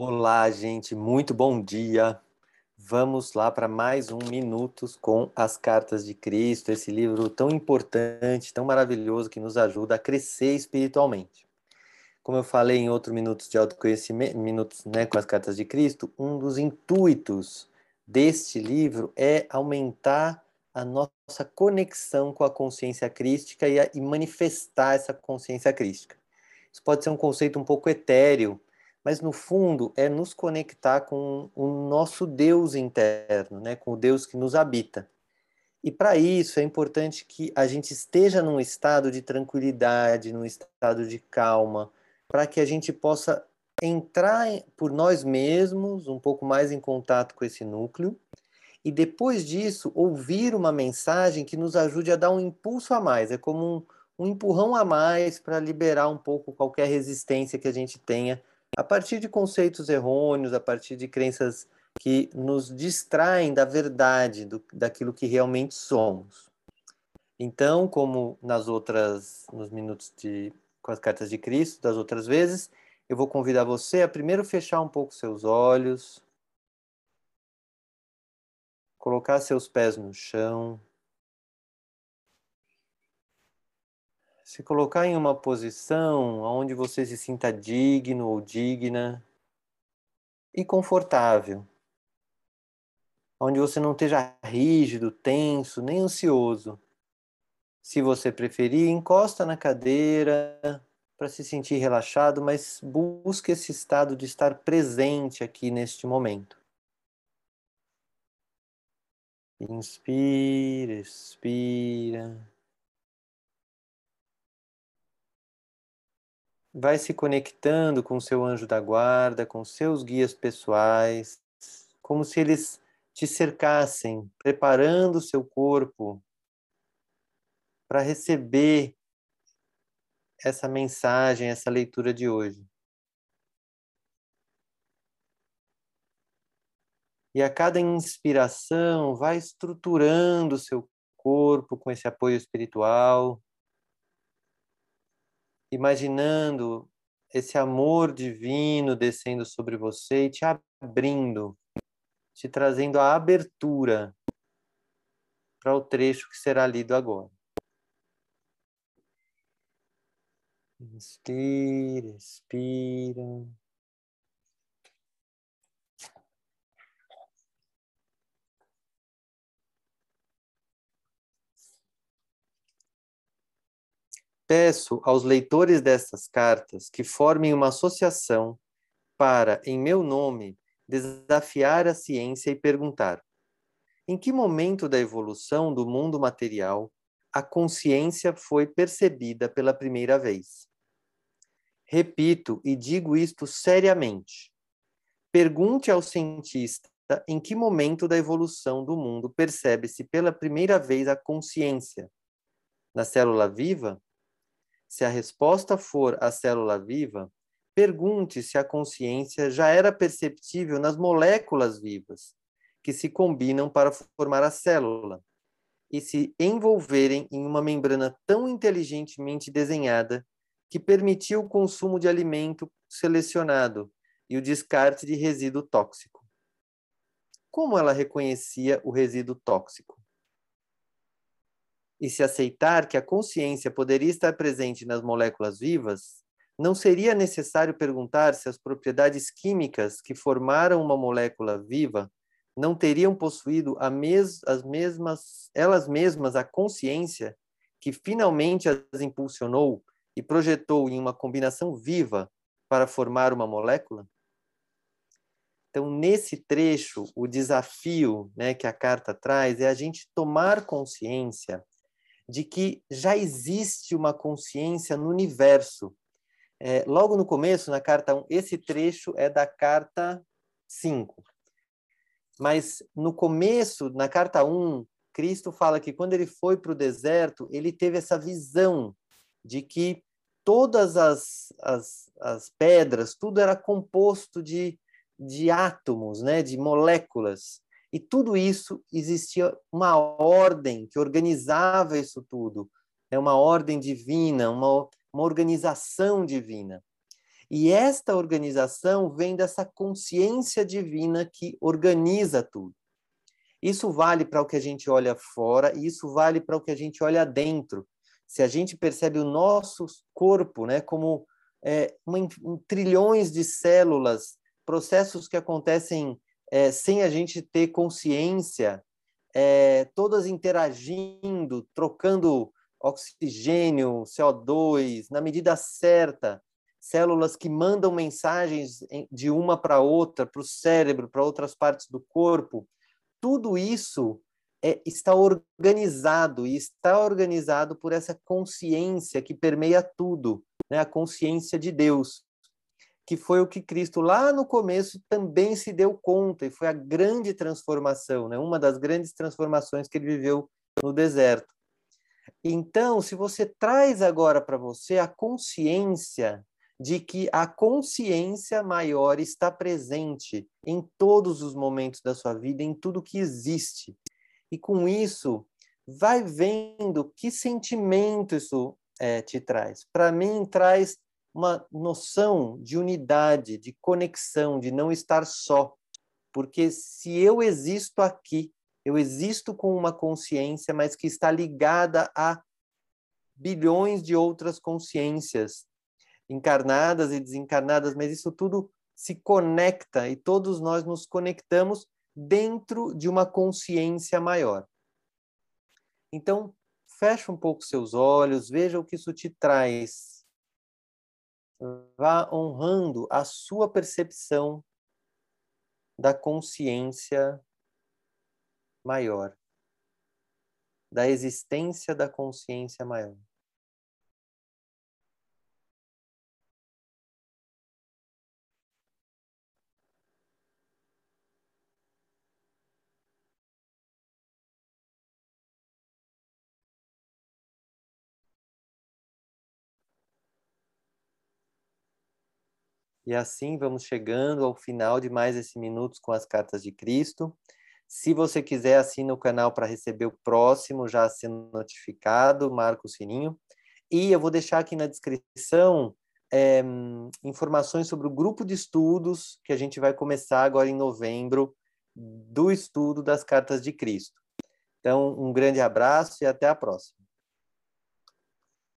Olá, gente, muito bom dia. Vamos lá para mais um Minutos com as Cartas de Cristo, esse livro tão importante, tão maravilhoso que nos ajuda a crescer espiritualmente. Como eu falei em outro Minutos de Autoconhecimento, Minutos né, com as Cartas de Cristo, um dos intuitos deste livro é aumentar a nossa conexão com a consciência crística e, a, e manifestar essa consciência crística. Isso pode ser um conceito um pouco etéreo, mas no fundo é nos conectar com o nosso Deus interno, né, com o Deus que nos habita. E para isso é importante que a gente esteja num estado de tranquilidade, num estado de calma, para que a gente possa entrar por nós mesmos, um pouco mais em contato com esse núcleo, e depois disso ouvir uma mensagem que nos ajude a dar um impulso a mais. É como um, um empurrão a mais para liberar um pouco qualquer resistência que a gente tenha a partir de conceitos errôneos, a partir de crenças que nos distraem da verdade, do, daquilo que realmente somos. Então, como nas outras, nos minutos de, com as cartas de Cristo, das outras vezes, eu vou convidar você a primeiro fechar um pouco seus olhos, colocar seus pés no chão, se colocar em uma posição onde você se sinta digno ou digna e confortável, onde você não esteja rígido, tenso, nem ansioso. Se você preferir, encosta na cadeira para se sentir relaxado, mas busque esse estado de estar presente aqui neste momento. Inspira, expira. Vai se conectando com o seu anjo da guarda, com seus guias pessoais, como se eles te cercassem, preparando o seu corpo para receber essa mensagem, essa leitura de hoje. E a cada inspiração, vai estruturando o seu corpo com esse apoio espiritual imaginando esse amor divino descendo sobre você e te abrindo, te trazendo a abertura para o trecho que será lido agora. Inspira, expira. Peço aos leitores destas cartas que formem uma associação para, em meu nome, desafiar a ciência e perguntar: em que momento da evolução do mundo material a consciência foi percebida pela primeira vez? Repito e digo isto seriamente. Pergunte ao cientista em que momento da evolução do mundo percebe-se pela primeira vez a consciência. Na célula viva? Se a resposta for a célula viva, pergunte se a consciência já era perceptível nas moléculas vivas, que se combinam para formar a célula, e se envolverem em uma membrana tão inteligentemente desenhada que permitiu o consumo de alimento selecionado e o descarte de resíduo tóxico. Como ela reconhecia o resíduo tóxico? E se aceitar que a consciência poderia estar presente nas moléculas vivas, não seria necessário perguntar se as propriedades químicas que formaram uma molécula viva não teriam possuído mes as mesmas, elas mesmas a consciência que finalmente as impulsionou e projetou em uma combinação viva para formar uma molécula? Então, nesse trecho, o desafio né, que a carta traz é a gente tomar consciência de que já existe uma consciência no universo. É, logo no começo, na carta 1, esse trecho é da carta 5. Mas no começo, na carta 1, Cristo fala que quando ele foi para o deserto, ele teve essa visão de que todas as, as, as pedras, tudo era composto de, de átomos, né, de moléculas. E tudo isso existia uma ordem que organizava isso tudo, é uma ordem divina, uma, uma organização divina. E esta organização vem dessa consciência divina que organiza tudo. Isso vale para o que a gente olha fora e isso vale para o que a gente olha dentro. Se a gente percebe o nosso corpo né, como é, uma, um, trilhões de células, processos que acontecem é, sem a gente ter consciência, é, todas interagindo, trocando oxigênio, CO2, na medida certa, células que mandam mensagens de uma para outra, para o cérebro, para outras partes do corpo, tudo isso é, está organizado e está organizado por essa consciência que permeia tudo, né? a consciência de Deus, que foi o que Cristo lá no começo também se deu conta e foi a grande transformação, né? uma das grandes transformações que ele viveu no deserto. Então, se você traz agora para você a consciência de que a consciência maior está presente em todos os momentos da sua vida, em tudo que existe. E com isso, vai vendo que sentimento isso é, te traz. Para mim, traz uma noção de unidade, de conexão, de não estar só. Porque se eu existo aqui, eu existo com uma consciência, mas que está ligada a bilhões de outras consciências encarnadas e desencarnadas, mas isso tudo se conecta e todos nós nos conectamos dentro de uma consciência maior. Então, fecha um pouco seus olhos, veja o que isso te traz. Vá honrando a sua percepção da consciência maior, da existência da consciência maior. E assim vamos chegando ao final de mais esse Minutos com as Cartas de Cristo. Se você quiser, assina o canal para receber o próximo, já sendo notificado, marca o sininho. E eu vou deixar aqui na descrição é, informações sobre o grupo de estudos que a gente vai começar agora em novembro, do estudo das Cartas de Cristo. Então, um grande abraço e até a próxima.